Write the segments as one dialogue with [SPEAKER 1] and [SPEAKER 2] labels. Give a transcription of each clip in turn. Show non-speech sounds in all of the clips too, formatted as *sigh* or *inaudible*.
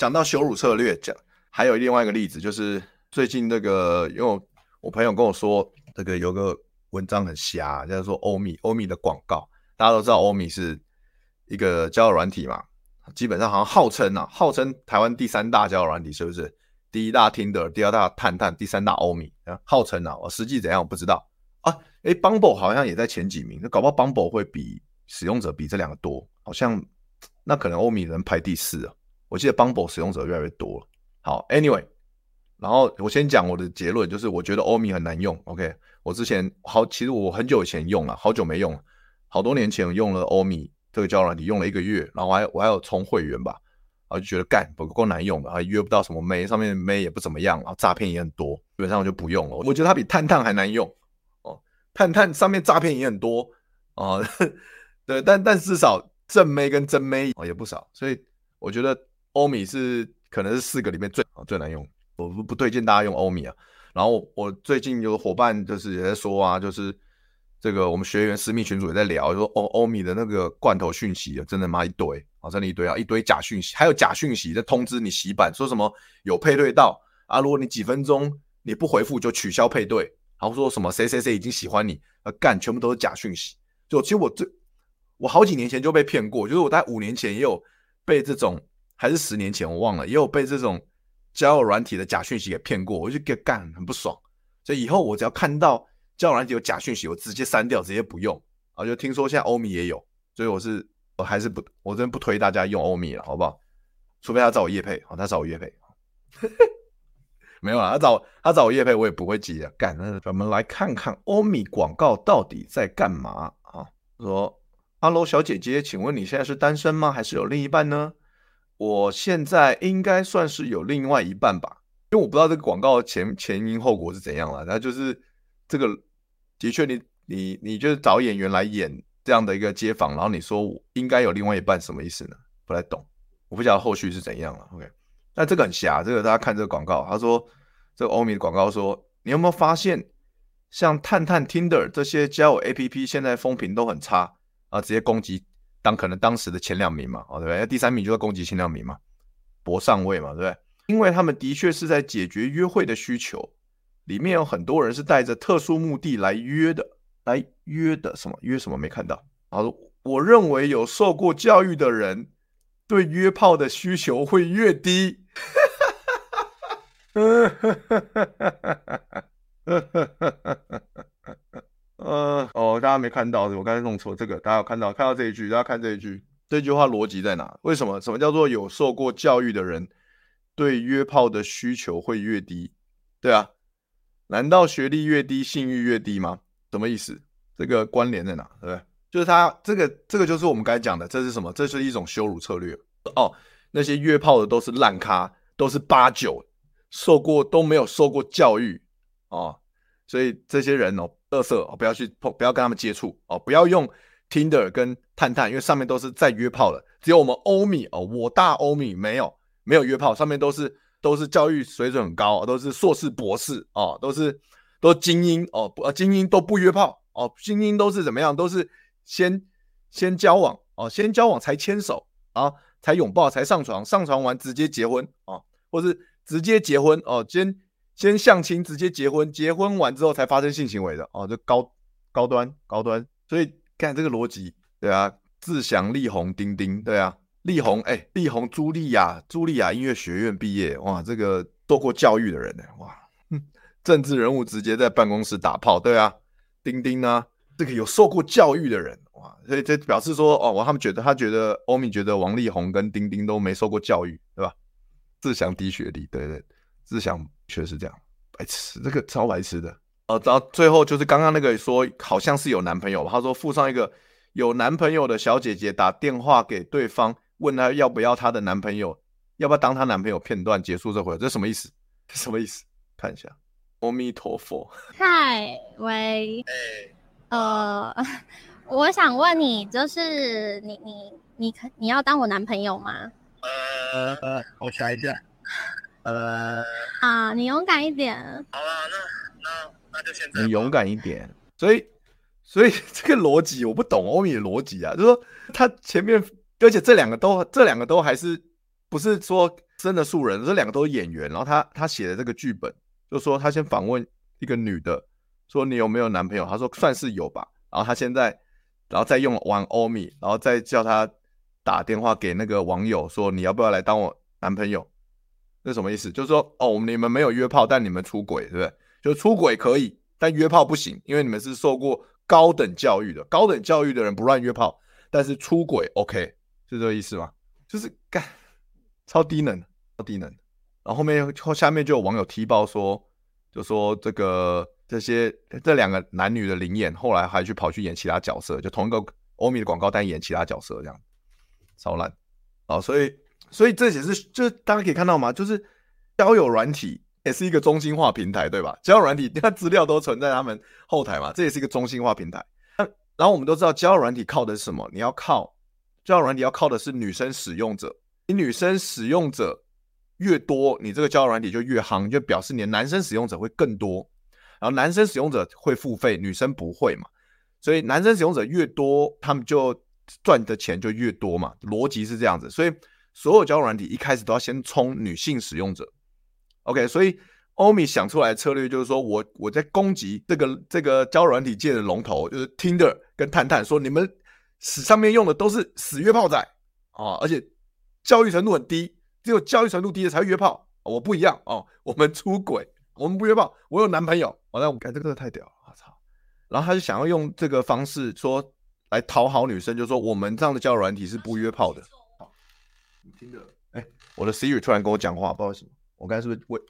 [SPEAKER 1] 讲到羞辱策略，讲还有另外一个例子，就是最近那个，因为我朋友跟我说，这个有个文章很瞎，叫做欧米欧米的广告。大家都知道欧米是一个交友软体嘛，基本上好像号称啊，号称台湾第三大交友软体，是不是？第一大 Tinder，第二大探探，第三大欧米啊，号称啊，我实际怎样我不知道啊。诶，Bumble 好像也在前几名，那搞不好 Bumble 会比使用者比这两个多，好像那可能欧米能排第四啊。我记得 Bumble 使用者越来越多了。好，Anyway，然后我先讲我的结论，就是我觉得欧米很难用。OK，我之前好，其实我很久以前用了，好久没用了，好多年前用了欧米这个交友软体，用了一个月，然后我还我还有充会员吧，然后就觉得干不够难用的，还约不到什么妹，上面妹也不怎么样，然后诈骗也很多，基本上我就不用了。我觉得它比探探还难用哦，探探上面诈骗也很多啊、哦，*laughs* 对，但但至少正妹跟真妹哦也不少，所以我觉得。欧米是可能是四个里面最最难用，我不不推荐大家用欧米啊。然后我最近有伙伴就是也在说啊，就是这个我们学员私密群组也在聊，说欧欧米的那个罐头讯息啊，真的妈一堆啊，真的一堆啊，一堆假讯息，还有假讯息在通知你洗版，说什么有配对到啊，如果你几分钟你不回复就取消配对，然后说什么谁谁谁已经喜欢你，啊干，全部都是假讯息。就其实我最我好几年前就被骗过，就是我在五年前也有被这种。还是十年前我忘了，也有被这种交友软体的假讯息给骗过，我就给干很不爽。所以以后我只要看到交友软体有假讯息，我直接删掉，直接不用。啊，就听说现在欧米也有，所以我是我还是不，我真不推大家用欧米了，好不好？除非他找我业配，好，他找我业配，*laughs* 没有啊，他找他找我业配，我也不会急的。干，那咱们来看看欧米广告到底在干嘛啊？说，Hello 小姐姐，请问你现在是单身吗？还是有另一半呢？我现在应该算是有另外一半吧，因为我不知道这个广告前前因后果是怎样了。那就是这个的确，你你你就是找演员来演这样的一个街访，然后你说我应该有另外一半，什么意思呢？不太懂，我不晓得后续是怎样了。OK，那这个很瞎，这个大家看这个广告，他说这个欧米的广告说，你有没有发现像探探、Tinder 这些交友 APP 现在风评都很差啊，直接攻击。当可能当时的前两名嘛，哦对不对？那第三名就要攻击前两名嘛，搏上位嘛，对不对？因为他们的确是在解决约会的需求，里面有很多人是带着特殊目的来约的，来约的什么约什么没看到。啊，我认为有受过教育的人对约炮的需求会越低。*laughs* 呃哦，大家没看到，我刚才弄错这个，大家有看到看到这一句，大家看这一句，这句话逻辑在哪？为什么？什么叫做有受过教育的人对约炮的需求会越低？对啊，难道学历越低，性欲越低吗？什么意思？这个关联在哪？对不对？就是他这个这个就是我们刚才讲的，这是什么？这是一种羞辱策略哦。那些约炮的都是烂咖，都是八九，受过都没有受过教育哦。所以这些人哦，垃圾哦，不要去碰，不要跟他们接触哦，不要用 Tinder 跟探探，因为上面都是在约炮的。只有我们欧米哦，我大欧米没有没有约炮，上面都是都是教育水准很高，都是硕士博士哦，都是都精英哦，不精英都不约炮哦，精英都是怎么样？都是先先交往哦，先交往才牵手啊，才拥抱，才上床，上床完直接结婚哦，或是直接结婚哦，先。先相亲，直接结婚，结婚完之后才发生性行为的哦，这高高端高端，所以看这个逻辑，对啊，志祥、力宏、丁丁，对啊，力宏，哎，力宏，茱莉亚，茱莉亚音乐学院毕业，哇，这个受过教育的人呢，哇，政治人物直接在办公室打炮，对啊，丁丁呢，这个有受过教育的人哇，所以这表示说哦，我他们觉得他觉得欧米觉得王力宏跟丁丁都没受过教育，对吧？自祥低学历，对对，自祥确实是这样，白痴，这个超白痴的。哦，然后最后就是刚刚那个说好像是有男朋友，他说附上一个有男朋友的小姐姐打电话给对方，问她要不要她的男朋友，要不要当她男朋友片段结束这回，这什么意思？这什么意思？看一下，阿弥陀佛。
[SPEAKER 2] 嗨，喂，呃，*laughs* 我想问你，就是你你你可你要当我男朋友吗？
[SPEAKER 3] 呃呃，我想一下，呃，
[SPEAKER 2] 啊，你勇敢一点。
[SPEAKER 3] 好了，那那。那就现在
[SPEAKER 1] 你勇敢一点，所以所以 *laughs* 这个逻辑我不懂欧米的逻辑啊，就是说他前面，而且这两个都这两个都还是不是说真的素人，这两个都是演员，然后他他写的这个剧本，就说他先访问一个女的，说你有没有男朋友？他说算是有吧，然后他现在然后再用玩欧米，然后再叫他打电话给那个网友说你要不要来当我男朋友？那什么意思？就是说哦，你们没有约炮，但你们出轨，对不对？就出轨可以，但约炮不行，因为你们是受过高等教育的，高等教育的人不乱约炮，但是出轨 OK，是这个意思吗？就是干超低能，超低能。然后后面后下面就有网友踢爆说，就说这个这些这两个男女的灵眼，后来还去跑去演其他角色，就同一个欧米的广告单演其他角色这样，超烂啊！所以所以这也是就是大家可以看到吗？就是交友软体。也是一个中心化平台，对吧？交友软体，那资料都存在他们后台嘛，这也是一个中心化平台。那然后我们都知道，交友软体靠的是什么？你要靠交友软体，要靠的是女生使用者。你女生使用者越多，你这个交友软体就越夯，就表示你的男生使用者会更多。然后男生使用者会付费，女生不会嘛？所以男生使用者越多，他们就赚的钱就越多嘛。逻辑是这样子，所以所有交友软体一开始都要先冲女性使用者。OK，所以欧米想出来的策略就是说，我我在攻击这个这个交友软体界的龙头，就是 Tinder 跟探探，说你们死上面用的都是死约炮仔啊，而且教育程度很低，只有教育程度低的才会约炮。我不一样哦，我们出轨，我们不约炮，我有男朋友。哦，那我看这个太屌了，我操！然后他就想要用这个方式说来讨好女生，就说我们这样的交友软体是不约炮的。听着，哎，我的 Siri 突然跟我讲话，不知道为什么。我刚才是不是问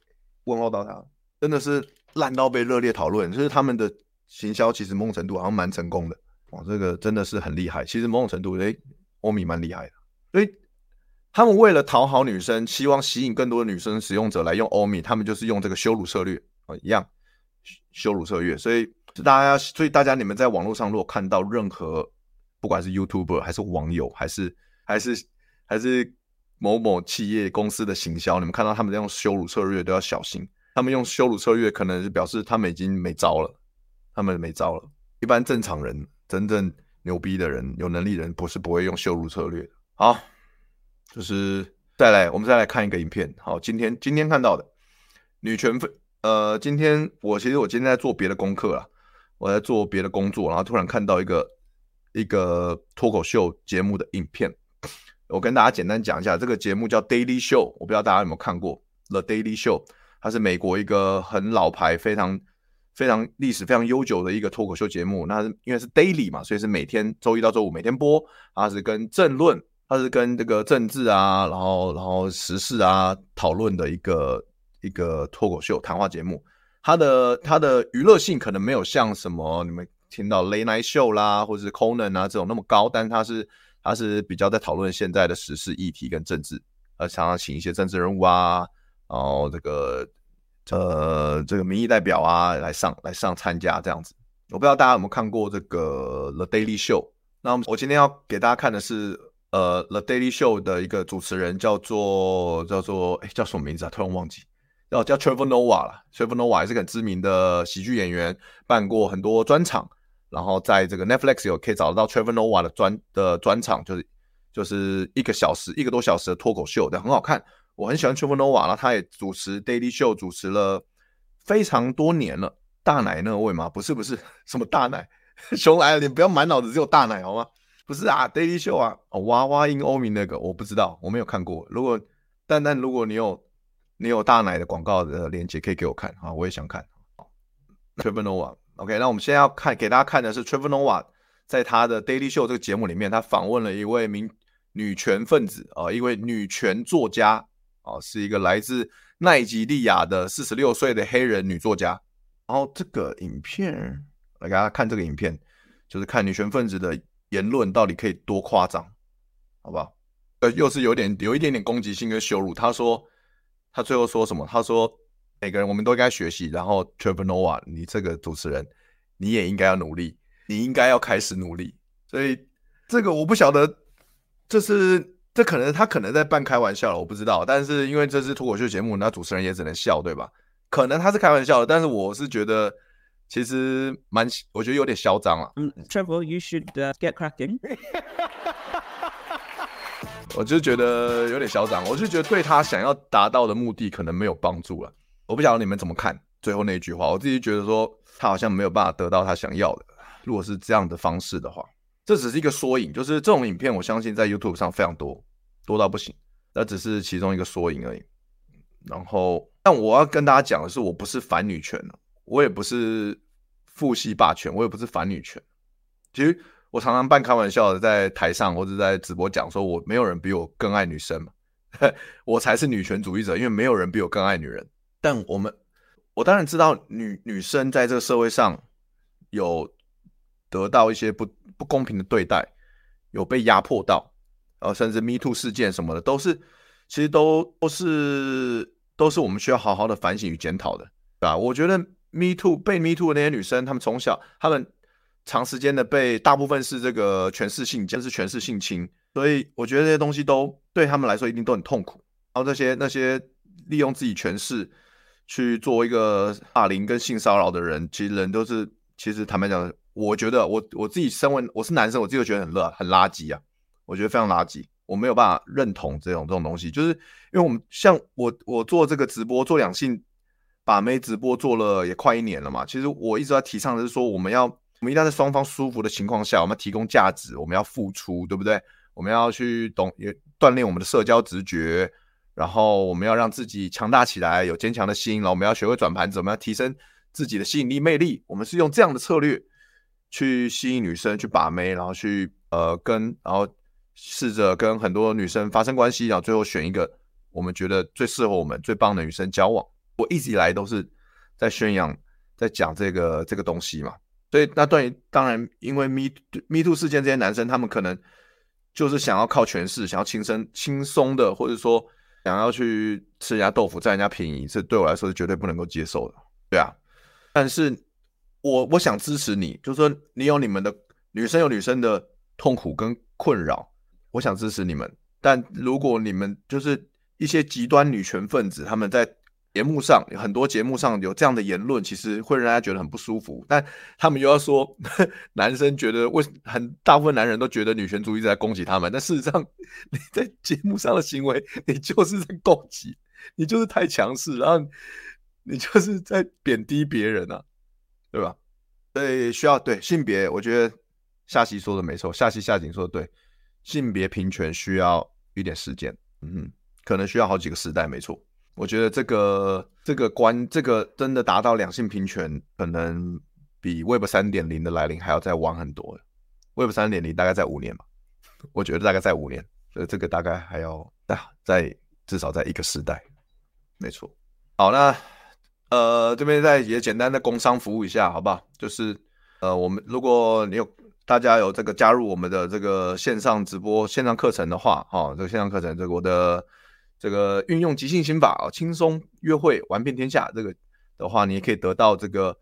[SPEAKER 1] 问候到他？真的是烂到被热烈讨论，就是他们的行销其实某种程度好像蛮成功的。哇，这个真的是很厉害。其实某种程度，诶，欧米蛮厉害的。所以他们为了讨好女生，希望吸引更多的女生使用者来用欧米，他们就是用这个羞辱策略啊，一样羞辱策略。所以大家，所以大家你们在网络上如果看到任何，不管是 YouTuber 还是网友，还是还是还是。某某企业公司的行销，你们看到他们在用羞辱策略都要小心。他们用羞辱策略，可能是表示他们已经没招了，他们没招了。一般正常人，真正牛逼的人，有能力人，不是不会用羞辱策略。好，就是再来，我们再来看一个影片。好，今天今天看到的女权分，呃，今天我其实我今天在做别的功课啦，我在做别的工作，然后突然看到一个一个脱口秀节目的影片。我跟大家简单讲一下，这个节目叫《Daily Show》，我不知道大家有没有看过《The Daily Show》，它是美国一个很老牌、非常非常历史非常悠久的一个脱口秀节目。那因为是 daily 嘛，所以是每天周一到周五每天播。它是跟政论，它是跟这个政治啊，然后然后时事啊讨论的一个一个脱口秀谈话节目。它的它的娱乐性可能没有像什么你们听到 Late Night Show 啦，或者是 Conan 啊这种那么高，但它是。他是比较在讨论现在的时事议题跟政治，呃，常常请一些政治人物啊，然后这个呃这个民意代表啊来上来上参加这样子。我不知道大家有没有看过这个 The Daily Show。那我今天要给大家看的是呃 The Daily Show 的一个主持人叫做叫做哎叫什么名字啊？突然忘记，叫叫 Trevor Noah 了。Trevor Noah 也是个很知名的喜剧演员，办过很多专场。然后在这个 Netflix 有可以找得到 Trevor Noah 的专的专场，就是就是一个小时一个多小时的脱口秀，但很好看。我很喜欢 Trevor Noah，然后他也主持 Daily Show 主持了非常多年了。大奶那位吗？不是不是，什么大奶？*laughs* 熊来了，你不要满脑子只有大奶好吗？不是啊，Daily Show 啊，哦、娃娃音欧米那个我不知道，我没有看过。如果但但如果你有你有大奶的广告的链接可以给我看啊，我也想看。Trevor Noah。OK，那我们现在要看给大家看的是 Trevor Noah 在他的 Daily Show 这个节目里面，他访问了一位名女权分子啊、一位女权作家啊、是一个来自奈及利亚的四十六岁的黑人女作家。然后这个影片来给大家看，这个影片就是看女权分子的言论到底可以多夸张，好不好？呃，又是有点有一点点攻击性跟羞辱。他说他最后说什么？他说每个人我们都应该学习。然后 Trevor Noah，你这个主持人你也应该要努力，你应该要开始努力。所以这个我不晓得。这是这可能他可能在半开玩笑了，我不知道。但是因为这是脱口秀节目，那主持人也只能笑，对吧？可能他是开玩笑的，但是我是觉得其实蛮，我觉得有点嚣张了。
[SPEAKER 4] 嗯，Trevor，you should get cracking。*laughs*
[SPEAKER 1] 我就觉得有点嚣张，我就觉得对他想要达到的目的可能没有帮助了。我不晓得你们怎么看最后那一句话，我自己觉得说他好像没有办法得到他想要的。如果是这样的方式的话。这只是一个缩影，就是这种影片，我相信在 YouTube 上非常多，多到不行。那只是其中一个缩影而已。然后，但我要跟大家讲的是，我不是反女权，我也不是父系霸权，我也不是反女权。其实我常常半开玩笑的在台上或者在直播讲，说我没有人比我更爱女生嘛，*laughs* 我才是女权主义者，因为没有人比我更爱女人。但我们，我当然知道女女生在这个社会上有。得到一些不不公平的对待，有被压迫到，呃，甚至 Me Too 事件什么的，都是其实都都是都是我们需要好好的反省与检讨的，对吧？我觉得 Me Too 被 Me Too 的那些女生，她们从小她们长时间的被大部分是这个权势性，就是权势性侵，所以我觉得这些东西都对她们来说一定都很痛苦。然后这些那些利用自己权势去做一个霸凌跟性骚扰的人，其实人都是其实坦白讲。我觉得我我自己身为我是男生，我自己就觉得很垃很垃圾啊，我觉得非常垃圾，我没有办法认同这种这种东西，就是因为我们像我我做这个直播做两性把妹直播做了也快一年了嘛，其实我一直在提倡的是说，我们要我们一定要在双方舒服的情况下，我们要提供价值，我们要付出，对不对？我们要去懂也锻炼我们的社交直觉，然后我们要让自己强大起来，有坚强的心，然后我们要学会转盘子，我们要提升自己的吸引力魅力，我们是用这样的策略。去吸引女生去把妹，然后去呃跟，然后试着跟很多女生发生关系，然后最后选一个我们觉得最适合我们最棒的女生交往。我一直以来都是在宣扬，在讲这个这个东西嘛。所以那对当然，因为 Me Me Too 事件，这些男生他们可能就是想要靠权势，想要轻松轻松的，或者说想要去吃人家豆腐，占人家便宜，这对我来说是绝对不能够接受的。对啊，但是。我我想支持你，就是说你有你们的女生有女生的痛苦跟困扰，我想支持你们。但如果你们就是一些极端女权分子，他们在节目上很多节目上有这样的言论，其实会让大家觉得很不舒服。但他们又要说，*laughs* 男生觉得为很大部分男人都觉得女权主义在攻击他们，但事实上 *laughs* 你在节目上的行为，你就是在攻击，你就是太强势，然后你就是在贬低别人啊。对吧？所以需要对性别，我觉得夏曦说的没错，夏曦夏景说的对，性别平权需要一点时间，嗯，可能需要好几个时代，没错。我觉得这个这个关，这个真的达到两性平权，可能比 Web 三点零的来临还要再晚很多。Web 三点零大概在五年吧，我觉得大概在五年，所以这个大概还要在至少在一个时代，没错。好，那。呃，这边再也简单的工商服务一下，好不好？就是呃，我们如果你有大家有这个加入我们的这个线上直播线上课程的话，哈、哦，这个线上课程，这个我的这个运用即兴心法啊，轻松约会玩遍天下，这个的话，你也可以得到这个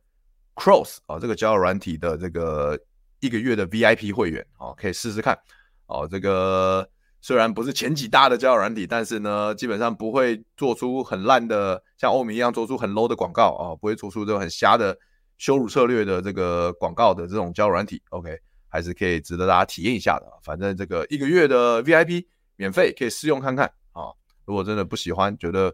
[SPEAKER 1] Cross 啊、这个交友软体的这个一个月的 VIP 会员啊、可以试试看哦，这个。虽然不是前几大的交友软体，但是呢，基本上不会做出很烂的，像欧米一样做出很 low 的广告啊，不会做出这种很瞎的羞辱策略的这个广告的这种交友软体。OK，还是可以值得大家体验一下的。反正这个一个月的 VIP 免费可以试用看看。如果真的不喜欢，觉得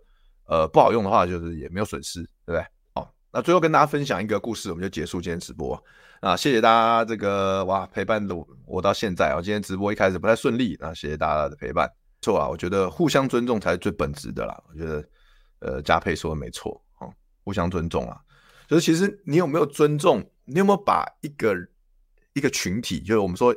[SPEAKER 1] 呃不好用的话，就是也没有损失，对不对？好，那最后跟大家分享一个故事，我们就结束今天直播。啊，谢谢大家这个哇陪伴我我到现在啊，今天直播一开始不太顺利，那谢谢大家的陪伴。错啊，我觉得互相尊重才是最本质的啦。我觉得呃，佳佩说的没错啊，互相尊重啊，就是其实你有没有尊重你有没有把一个一个群体，就是我们说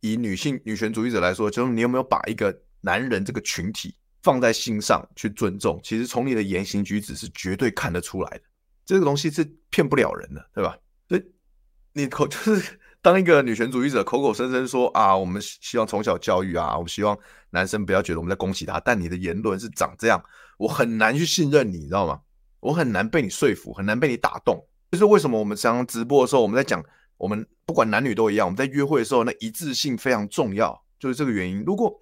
[SPEAKER 1] 以女性女权主义者来说，就是你有没有把一个男人这个群体放在心上去尊重？其实从你的言行举止是绝对看得出来的，这个东西是骗不了人的，对吧？所以你口 *laughs* 就是当一个女权主义者口口声声说啊，我们希望从小教育啊，我们希望男生不要觉得我们在攻击他，但你的言论是长这样，我很难去信任你，知道吗？我很难被你说服，很难被你打动。就是为什么我们常常直播的时候，我们在讲，我们不管男女都一样，我们在约会的时候，那一致性非常重要，就是这个原因。如果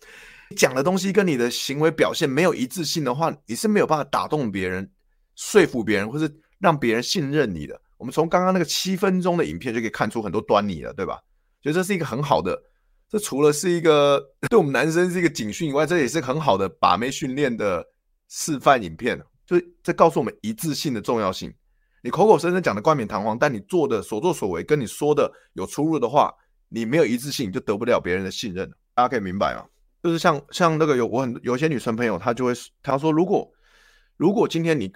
[SPEAKER 1] 讲的东西跟你的行为表现没有一致性的话，你是没有办法打动别人、说服别人，或是让别人信任你的。我们从刚刚那个七分钟的影片就可以看出很多端倪了，对吧？所以这是一个很好的，这除了是一个对我们男生是一个警讯以外，这也是很好的把妹训练的示范影片。所以这告诉我们一致性的重要性。你口口声声讲的冠冕堂皇，但你做的所作所为跟你说的有出入的话，你没有一致性，你就得不了别人的信任。大家可以明白吗？就是像像那个有我很有些女生朋友，她就会她说，如果如果今天你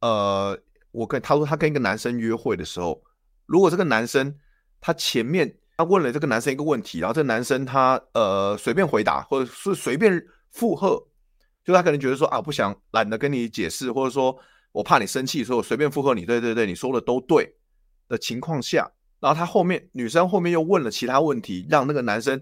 [SPEAKER 1] 呃，我跟她说她跟一个男生约会的时候，如果这个男生他前面他问了这个男生一个问题，然后这个男生他呃随便回答，或者是随便附和。就他可能觉得说啊，不想懒得跟你解释，或者说我怕你生气，所以我随便附和你。对对对，你说的都对的情况下，然后他后面女生后面又问了其他问题，让那个男生，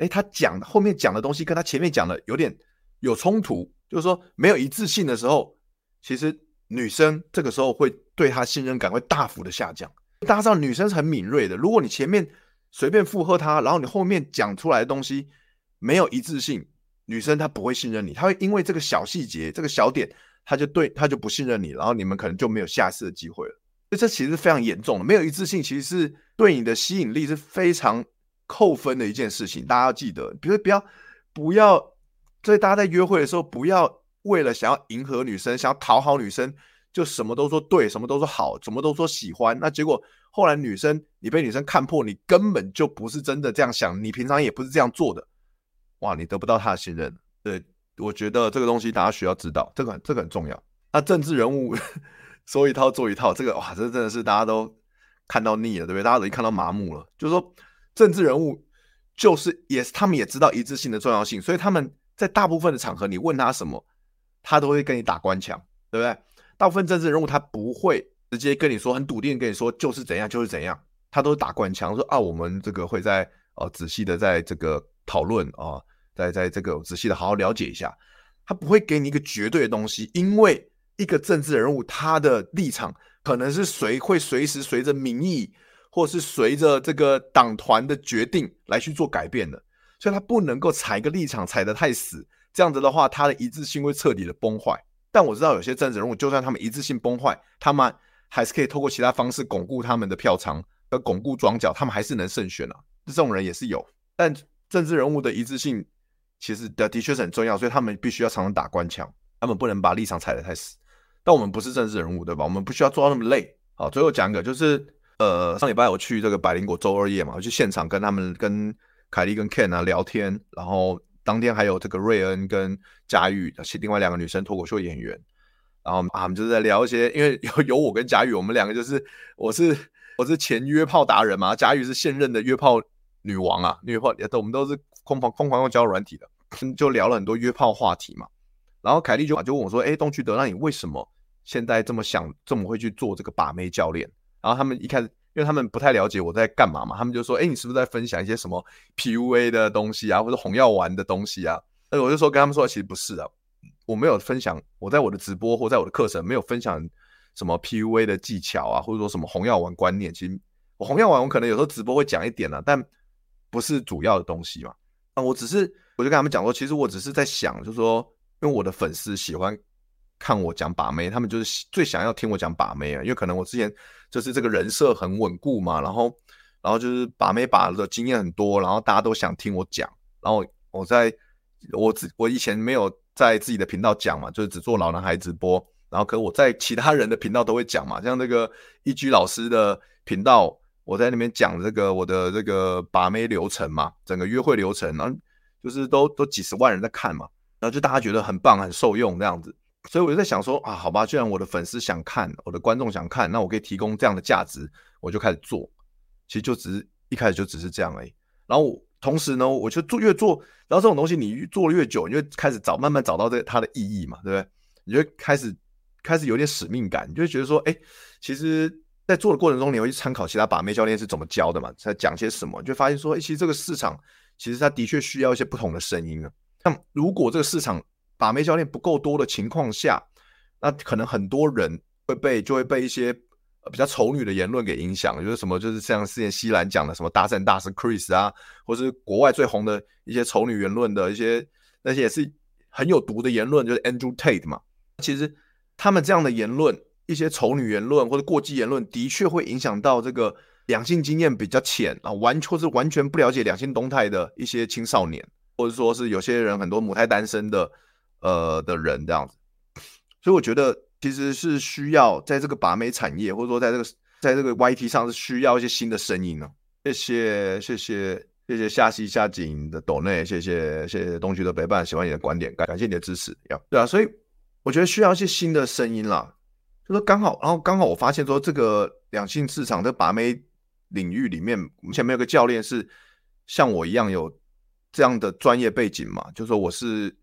[SPEAKER 1] 诶，他讲后面讲的东西跟他前面讲的有点有冲突，就是说没有一致性的时候，其实女生这个时候会对他信任感会大幅的下降。大家知道女生是很敏锐的，如果你前面随便附和他，然后你后面讲出来的东西没有一致性。女生她不会信任你，她会因为这个小细节、这个小点，她就对她就不信任你，然后你们可能就没有下次的机会了。所以这其实是非常严重的，没有一致性，其实是对你的吸引力是非常扣分的一件事情。大家要记得，比如不要不要，所以大家在约会的时候，不要为了想要迎合女生、想要讨好女生，就什么都说对，什么都说好，什么都说喜欢。那结果后来女生你被女生看破，你根本就不是真的这样想，你平常也不是这样做的。哇，你得不到她的信任，对，我觉得这个东西大家需要知道，这个这个很重要。那政治人物 *laughs* 说一套做一套，这个哇，这真的是大家都看到腻了，对不对？大家都已经看到麻木了。就是说，政治人物就是也是他们也知道一致性的重要性，所以他们在大部分的场合，你问他什么，他都会跟你打官腔，对不对？大部分政治人物他不会直接跟你说，很笃定跟你说就是怎样就是怎样，他都是打官腔，说啊，我们这个会在呃仔细的在这个讨论啊。在在这个仔细的好好了解一下，他不会给你一个绝对的东西，因为一个政治人物他的立场可能是随会随时随着民意，或是随着这个党团的决定来去做改变的，所以他不能够踩一个立场踩得太死，这样子的话，他的一致性会彻底的崩坏。但我知道有些政治人物，就算他们一致性崩坏，他们还是可以透过其他方式巩固他们的票仓和巩固庄脚，他们还是能胜选啊。这种人也是有，但政治人物的一致性。其实的的确是很重要，所以他们必须要常常打官腔，他们不能把立场踩得太死。但我们不是政治人物，对吧？我们不需要做到那么累。好，最后讲一个，就是呃，上礼拜我去这个百灵果周二夜嘛，我去现场跟他们、跟凯莉、跟 Ken 啊聊天，然后当天还有这个瑞恩跟佳玉，另外两个女生脱口秀演员，然后啊，我们就在聊一些，因为有有我跟佳玉，我们两个就是我是我是前约炮达人嘛，佳玉是现任的约炮女王啊，约炮我们都是。疯狂疯狂用交友软体的，就聊了很多约炮话题嘛。然后凯莉就就问我说：“哎，东区德，那你为什么现在这么想，这么会去做这个把妹教练？”然后他们一开始，因为他们不太了解我在干嘛嘛，他们就说：“哎，你是不是在分享一些什么 PUA 的东西啊，或者红药丸的东西啊？”那我就说跟他们说，其实不是啊，我没有分享，我在我的直播或在我的课程没有分享什么 PUA 的技巧啊，或者说什么红药丸观念。其实我红药丸，我可能有时候直播会讲一点啊，但不是主要的东西嘛。啊，我只是，我就跟他们讲说，其实我只是在想，就是说，因为我的粉丝喜欢看我讲把妹，他们就是最想要听我讲把妹啊，因为可能我之前就是这个人设很稳固嘛，然后，然后就是把妹把的经验很多，然后大家都想听我讲，然后我在，我只我以前没有在自己的频道讲嘛，就是只做老男孩直播，然后可我在其他人的频道都会讲嘛，像那个一居老师的频道。我在那边讲这个我的这个把妹流程嘛，整个约会流程，然后就是都都几十万人在看嘛，然后就大家觉得很棒，很受用这样子，所以我就在想说啊，好吧，既然我的粉丝想看，我的观众想看，那我可以提供这样的价值，我就开始做。其实就只是一开始就只是这样而已。然后同时呢，我就做越做，然后这种东西你做了越久，你就开始找慢慢找到这它的意义嘛，对不对？你就开始开始有点使命感，你就会觉得说，哎，其实，在做的过程中，你会去参考其他把妹教练是怎么教的嘛，在讲些什么，你就发现说，哎，其实这个市场其实它的确需要一些不同的声音啊。那如果这个市场把妹教练不够多的情况下，那可能很多人会被就会被一些比较丑女的言论给影响，就是什么，就是像之前西兰讲的什么搭讪大师 Chris 啊，或是国外最红的一些丑女言论的一些那些也是很有毒的言论，就是 Andrew Tate 嘛。其实他们这样的言论，一些丑女言论或者过激言论，的确会影响到这个两性经验比较浅啊，完或是完全不了解两性动态的一些青少年，或者说是有些人很多母胎单身的。呃的人这样子，所以我觉得其实是需要在这个把妹产业，或者说在这个在这个 YT 上是需要一些新的声音呢。谢谢谢谢谢谢夏西夏景的抖内，谢谢谢谢东区的陪伴，喜欢你的观点，感感谢你的支持。要对啊，所以我觉得需要一些新的声音啦。就说刚好，然后刚好我发现说这个两性市场的把妹领域里面，我们前面有个教练是像我一样有这样的专业背景嘛，就说我是。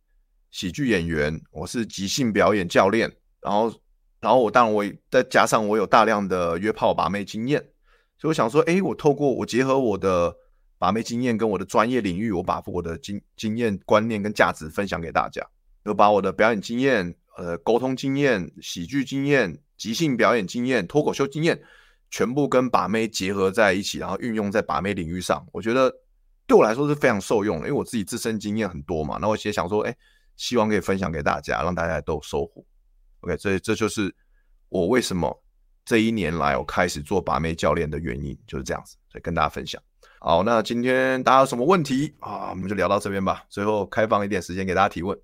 [SPEAKER 1] 喜剧演员，我是即兴表演教练，然后，然后我当然我再加上我有大量的约炮把妹经验，所以我想说，诶，我透过我结合我的把妹经验跟我的专业领域，我把我的经经验观念跟价值分享给大家，就把我的表演经验、呃沟通经验、喜剧经验、即兴表演经验、脱口秀经验，全部跟把妹结合在一起，然后运用在把妹领域上，我觉得对我来说是非常受用的，因为我自己自身经验很多嘛，那我也想说，诶。希望可以分享给大家，让大家都有收获。OK，所以这就是我为什么这一年来我开始做把妹教练的原因，就是这样子，所以跟大家分享。好，那今天大家有什么问题啊？我们就聊到这边吧。最后开放一点时间给大家提问，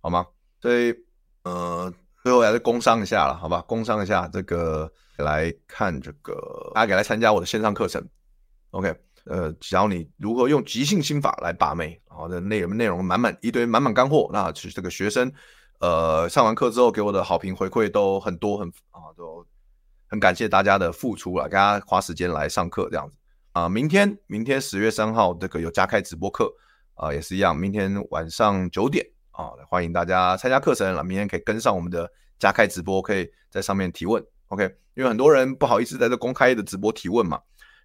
[SPEAKER 1] 好吗？所以，呃，最后还是工商一下了，好吧？工商一下这个来看这个，大家可以来参加我的线上课程。OK。呃，教你如何用即兴心法来把妹，好的内容内容满满一堆满满干货。那其实这个学生，呃，上完课之后给我的好评回馈都很多，很啊，都很感谢大家的付出了，大家花时间来上课这样子啊。明天明天十月三号这个有加开直播课啊，也是一样，明天晚上九点啊，欢迎大家参加课程了。明天可以跟上我们的加开直播，可以在上面提问，OK？因为很多人不好意思在这公开的直播提问嘛。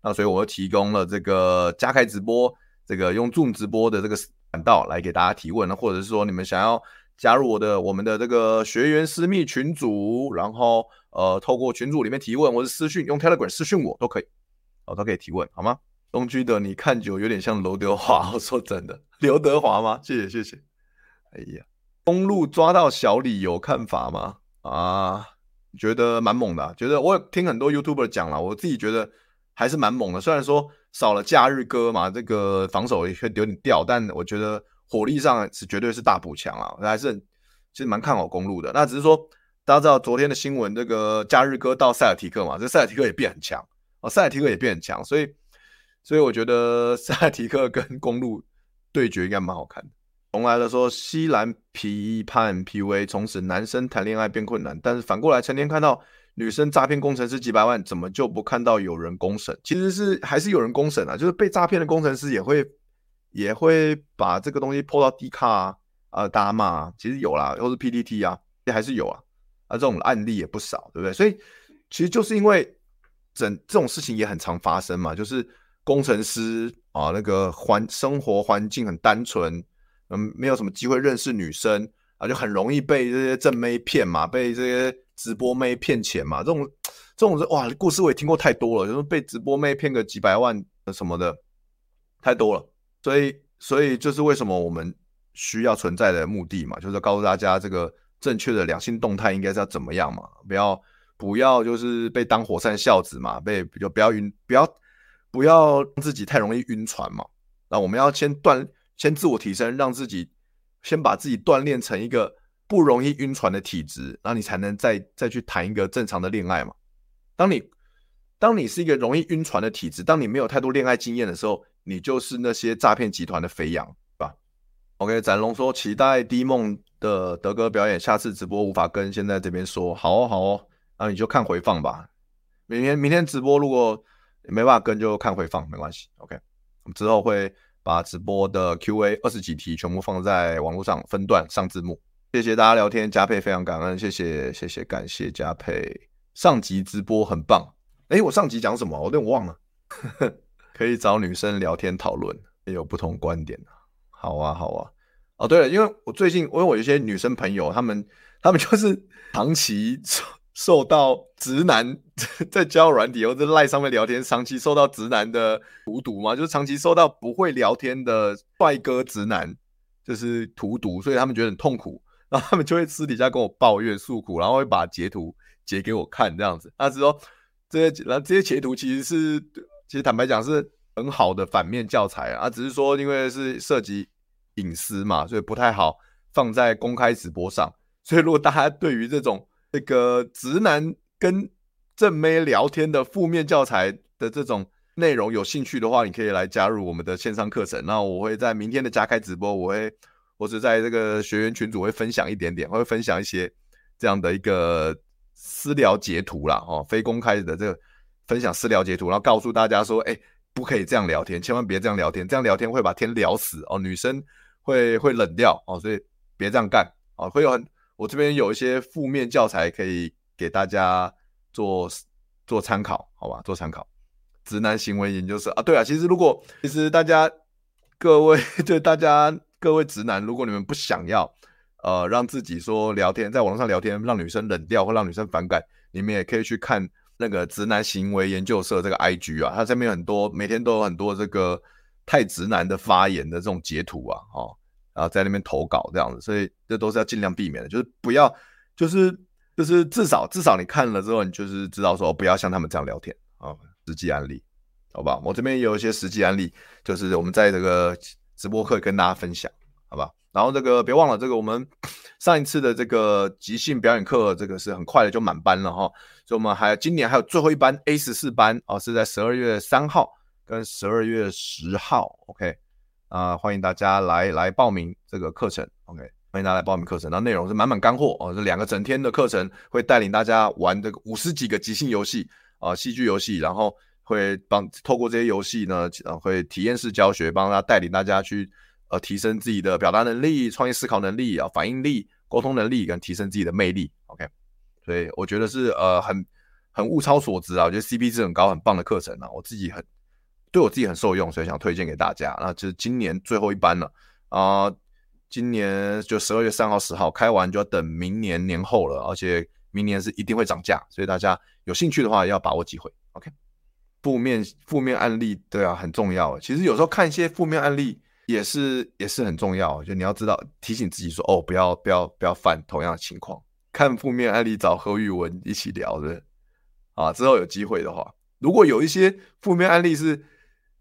[SPEAKER 1] 那所以我又提供了这个加开直播，这个用 Zoom 直播的这个管道来给大家提问，那或者是说你们想要加入我的我们的这个学员私密群组，然后呃透过群组里面提问，或者私讯用 Telegram 私讯我都可以，哦都可以提问，好吗？东区的你看久有点像刘德华，我说真的，刘德华吗？谢谢谢谢。哎呀，公路抓到小李有看法吗？啊，觉得蛮猛的啊，觉得我听很多 YouTuber 讲了，我自己觉得。还是蛮猛的，虽然说少了假日哥嘛，这个防守也会有点掉，但我觉得火力上是绝对是大补强啊，还是其实蛮看好公路的。那只是说大家知道昨天的新闻，这个假日哥到塞尔提克嘛，这塞尔提克也变很强哦，塞尔提克也变很强，所以所以我觉得 *laughs* 塞尔提克跟公路对决应该蛮好看的。重来了说西兰皮判 PUA，从此男生谈恋爱变困难，但是反过来成天看到。女生诈骗工程师几百万，怎么就不看到有人公审？其实是还是有人公审啊，就是被诈骗的工程师也会也会把这个东西泼到 D 卡啊，啊，大骂啊，其实有啦，或是 PPT 啊，也还是有啊，啊，这种案例也不少，对不对？所以其实就是因为整这种事情也很常发生嘛，就是工程师啊，那个环生活环境很单纯，嗯，没有什么机会认识女生啊，就很容易被这些正妹骗嘛，被这些。直播妹骗钱嘛？这种这种哇，故事我也听过太多了，就是被直播妹骗个几百万什么的，太多了。所以，所以就是为什么我们需要存在的目的嘛，就是告诉大家这个正确的两性动态应该是要怎么样嘛，不要不要就是被当火山孝子嘛，被就不要晕，不要不要让自己太容易晕船嘛。那我们要先锻，先自我提升，让自己先把自己锻炼成一个。不容易晕船的体质，那你才能再再去谈一个正常的恋爱嘛。当你当你是一个容易晕船的体质，当你没有太多恋爱经验的时候，你就是那些诈骗集团的肥羊，是吧？OK，展龙说期待 D 梦的德哥表演，下次直播无法跟现在这边说，好哦好哦，那你就看回放吧。明天明天直播如果没办法跟就看回放没关系。OK，我们之后会把直播的 QA 二十几题全部放在网络上分段上字幕。谢谢大家聊天，佳佩非常感恩，谢谢谢谢感谢佳佩。上集直播很棒，诶，我上集讲什么？我有点忘了。*laughs* 可以找女生聊天讨论，也有不同观点。好啊，好啊。哦，对了，因为我最近，因为我有一些女生朋友，她们她们就是长期受受到直男在交友软体或者赖上面聊天，长期受到直男的荼毒嘛，就是长期受到不会聊天的帅哥直男就是荼毒，所以他们觉得很痛苦。然后他们就会私底下跟我抱怨诉苦，然后会把截图截给我看，这样子。他是说这些，然后这些截图其实是，其实坦白讲是很好的反面教材啊，只是说因为是涉及隐私嘛，所以不太好放在公开直播上。所以如果大家对于这种这个直男跟正妹聊天的负面教材的这种内容有兴趣的话，你可以来加入我们的线上课程。那我会在明天的加开直播，我会。或者在这个学员群组会分享一点点，会分享一些这样的一个私聊截图啦，哦，非公开的这个分享私聊截图，然后告诉大家说，哎，不可以这样聊天，千万别这样聊天，这样聊天会把天聊死哦，女生会会冷掉哦，所以别这样干哦，会有很，我这边有一些负面教材可以给大家做做参考，好吧，做参考。直男行为研究社啊，对啊，其实如果其实大家各位 *laughs* 对大家。各位直男，如果你们不想要，呃，让自己说聊天，在网络上聊天让女生冷掉或让女生反感，你们也可以去看那个直男行为研究社这个 IG 啊，它上面很多，每天都有很多这个太直男的发言的这种截图啊，哦，然后在那边投稿这样子，所以这都是要尽量避免的，就是不要，就是就是至少至少你看了之后，你就是知道说不要像他们这样聊天啊，实际案例，好吧？我这边也有一些实际案例，就是我们在这个。直播课跟大家分享，好吧？然后这个别忘了，这个我们 *coughs* 上一次的这个即兴表演课，这个是很快的就满班了哈。所以我们还今年还有最后一班 A 十四班哦，是在十二月三号跟十二月十号，OK 啊、欢迎大家来来报名这个课程，OK，欢迎大家来报名课程。然后内容是满满干货哦，这两个整天的课程会带领大家玩这个五十几个即兴游戏啊，戏剧游戏，然后。会帮透过这些游戏呢，呃，会体验式教学，帮他带领大家去呃提升自己的表达能力、创意思考能力啊、反应力、沟通能力跟提升自己的魅力。OK，所以我觉得是呃很很物超所值啊，我觉得 CP 值很高、很棒的课程啊，我自己很对我自己很受用，所以想推荐给大家。那就是今年最后一班了啊，呃，今年就十二月三号、十号开完，就要等明年年后了，而且明年是一定会涨价，所以大家有兴趣的话要把握机会。OK。负面负面案例，对啊，很重要。其实有时候看一些负面案例也是也是很重要。就你要知道提醒自己说，哦，不要不要不要犯同样的情况。看负面案例找何宇文一起聊的啊。之后有机会的话，如果有一些负面案例是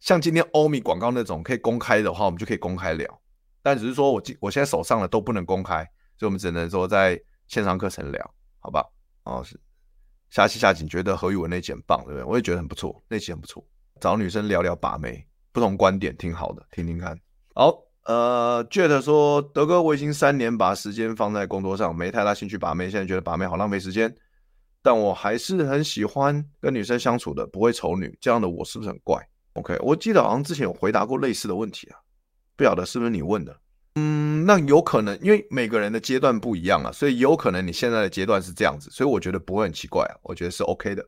[SPEAKER 1] 像今天欧米广告那种可以公开的话，我们就可以公开聊。但只是说我今我现在手上的都不能公开，所以我们只能说在线上课程聊，好吧？哦，是。下期下集觉得何宇文那集很棒，对不对？我也觉得很不错，那集很不错。找女生聊聊把妹，不同观点挺好的，听听看。好，呃，Jet 说，德哥，我已经三年把时间放在工作上，没太大兴趣把妹，现在觉得把妹好浪费时间，但我还是很喜欢跟女生相处的，不会丑女，这样的我是不是很怪？OK，我记得好像之前有回答过类似的问题啊，不晓得是不是你问的。嗯，那有可能，因为每个人的阶段不一样啊，所以有可能你现在的阶段是这样子，所以我觉得不会很奇怪啊，我觉得是 OK 的。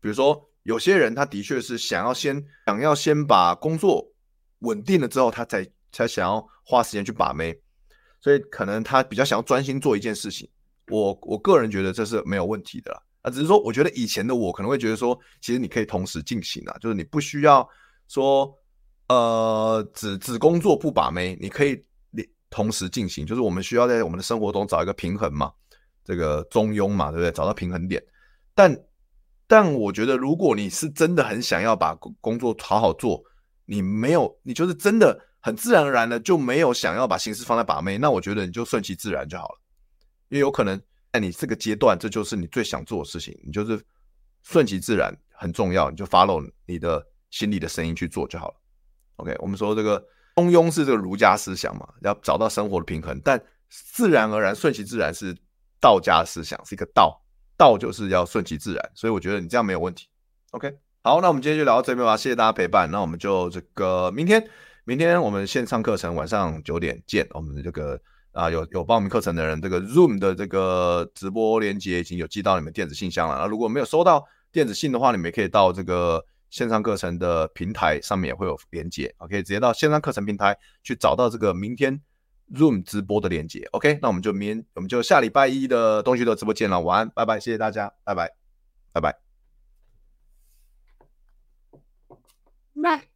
[SPEAKER 1] 比如说，有些人他的确是想要先想要先把工作稳定了之后，他才才想要花时间去把妹，所以可能他比较想要专心做一件事情。我我个人觉得这是没有问题的啦，啊，只是说我觉得以前的我可能会觉得说，其实你可以同时进行啊，就是你不需要说呃只只工作不把妹，你可以。同时进行，就是我们需要在我们的生活中找一个平衡嘛，这个中庸嘛，对不对？找到平衡点。但但我觉得，如果你是真的很想要把工作好好做，你没有，你就是真的很自然而然的就没有想要把心思放在把妹，那我觉得你就顺其自然就好了。因为有可能在你这个阶段，这就是你最想做的事情，你就是顺其自然很重要，你就 follow 你的心里的声音去做就好了。OK，我们说这个。中庸是这个儒家思想嘛，要找到生活的平衡，但自然而然、顺其自然是道家思想，是一个道。道就是要顺其自然，所以我觉得你这样没有问题。OK，好，那我们今天就聊到这边吧，谢谢大家陪伴。那我们就这个明天，明天我们线上课程晚上九点见。我们这个啊有有报名课程的人，这个 Zoom 的这个直播链接已经有寄到你们电子信箱了。那如果没有收到电子信的话，你们也可以到这个线上课程的平台上面也会有连接，OK，直接到线上课程平台去找到这个明天 Zoom 直播的连接。OK，那我们就明我们就下礼拜一的东西的直播间了，晚安，拜拜，谢谢大家，拜拜，拜拜。
[SPEAKER 2] 拜。